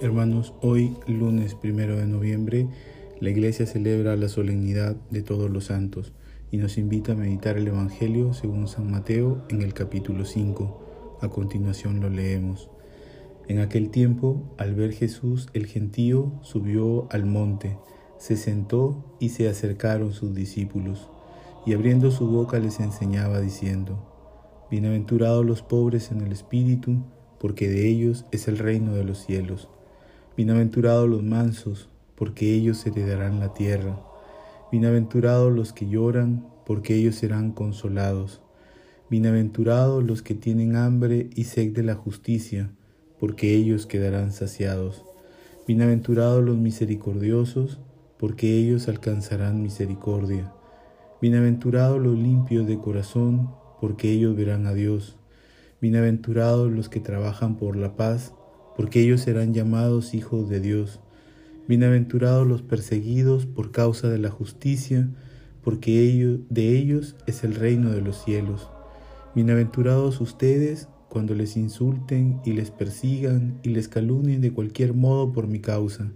Hermanos, hoy, lunes primero de noviembre, la Iglesia celebra la solemnidad de todos los santos y nos invita a meditar el Evangelio según San Mateo en el capítulo 5. A continuación lo leemos. En aquel tiempo, al ver Jesús, el gentío subió al monte, se sentó y se acercaron sus discípulos, y abriendo su boca les enseñaba diciendo, Bienaventurados los pobres en el espíritu, porque de ellos es el reino de los cielos. Bienaventurados los mansos, porque ellos heredarán la tierra. Bienaventurados los que lloran, porque ellos serán consolados. Bienaventurados los que tienen hambre y sed de la justicia, porque ellos quedarán saciados. Bienaventurados los misericordiosos, porque ellos alcanzarán misericordia. Bienaventurados los limpios de corazón, porque ellos verán a Dios. Bienaventurados los que trabajan por la paz, porque ellos serán llamados hijos de Dios. Bienaventurados los perseguidos por causa de la justicia, porque ellos, de ellos es el reino de los cielos. Bienaventurados ustedes cuando les insulten y les persigan y les calumnien de cualquier modo por mi causa.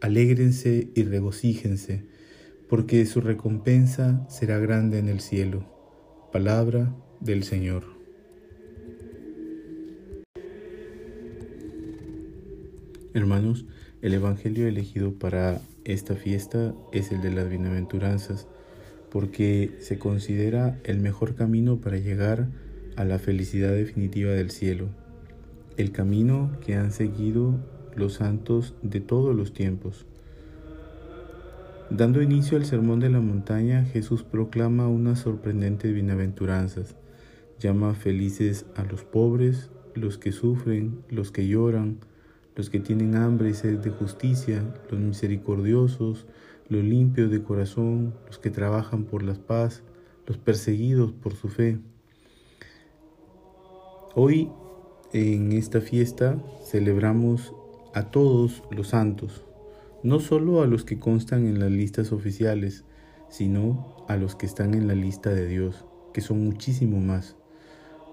Alégrense y regocíjense, porque su recompensa será grande en el cielo. Palabra del Señor. Hermanos, el Evangelio elegido para esta fiesta es el de las bienaventuranzas, porque se considera el mejor camino para llegar a la felicidad definitiva del cielo, el camino que han seguido los santos de todos los tiempos. Dando inicio al Sermón de la Montaña, Jesús proclama unas sorprendentes bienaventuranzas. Llama felices a los pobres, los que sufren, los que lloran, los que tienen hambre y sed de justicia, los misericordiosos, los limpios de corazón, los que trabajan por la paz, los perseguidos por su fe. Hoy en esta fiesta celebramos a todos los santos, no solo a los que constan en las listas oficiales, sino a los que están en la lista de Dios, que son muchísimo más.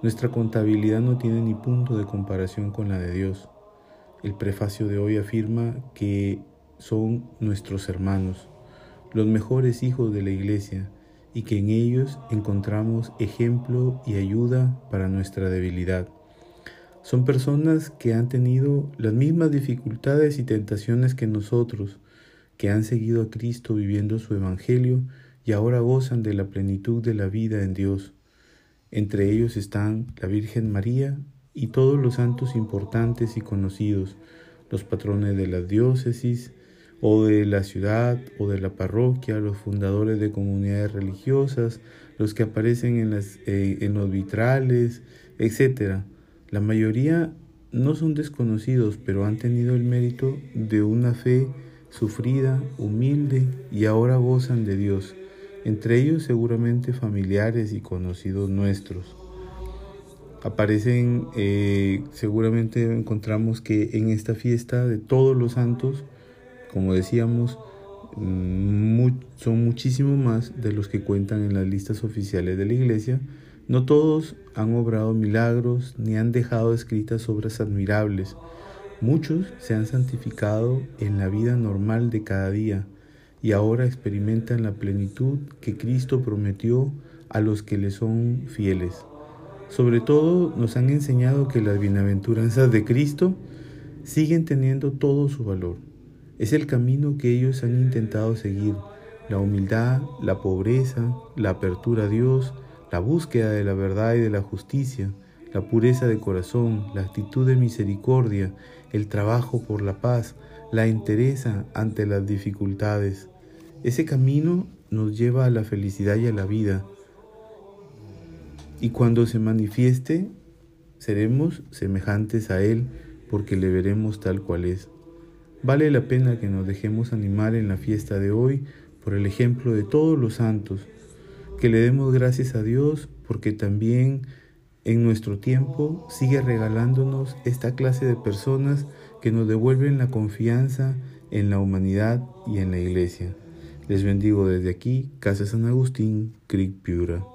Nuestra contabilidad no tiene ni punto de comparación con la de Dios. El prefacio de hoy afirma que son nuestros hermanos, los mejores hijos de la Iglesia, y que en ellos encontramos ejemplo y ayuda para nuestra debilidad. Son personas que han tenido las mismas dificultades y tentaciones que nosotros, que han seguido a Cristo viviendo su Evangelio y ahora gozan de la plenitud de la vida en Dios. Entre ellos están la Virgen María y todos los santos importantes y conocidos, los patrones de las diócesis o de la ciudad o de la parroquia, los fundadores de comunidades religiosas, los que aparecen en, las, eh, los vitrales, etc. La mayoría no son desconocidos, pero han tenido el mérito de una fe sufrida, humilde y ahora gozan de Dios, entre ellos seguramente familiares y conocidos nuestros aparecen, eh, seguramente encontramos que en esta fiesta de todos los santos, como decíamos, mm, son muchísimo más de los que cuentan en las listas oficiales de la iglesia. No todos han obrado milagros ni han dejado escritas obras admirables. Muchos se han santificado en la vida normal de cada día y ahora experimentan la plenitud que Cristo prometió a los que le son fieles. Sobre todo nos han enseñado que las bienaventuranzas de Cristo siguen teniendo todo su valor. Es el camino que ellos han intentado seguir, la humildad, la pobreza, la apertura a Dios, la búsqueda de la verdad y de la justicia, la pureza de corazón, la actitud de misericordia, el trabajo por la paz, la entereza ante las dificultades. Ese camino nos lleva a la felicidad y a la vida, y cuando se manifieste, seremos semejantes a Él porque le veremos tal cual es. Vale la pena que nos dejemos animar en la fiesta de hoy por el ejemplo de todos los santos, que le demos gracias a Dios porque también en nuestro tiempo sigue regalándonos esta clase de personas que nos devuelven la confianza en la humanidad y en la iglesia. Les bendigo desde aquí, Casa San Agustín, Creek Piura.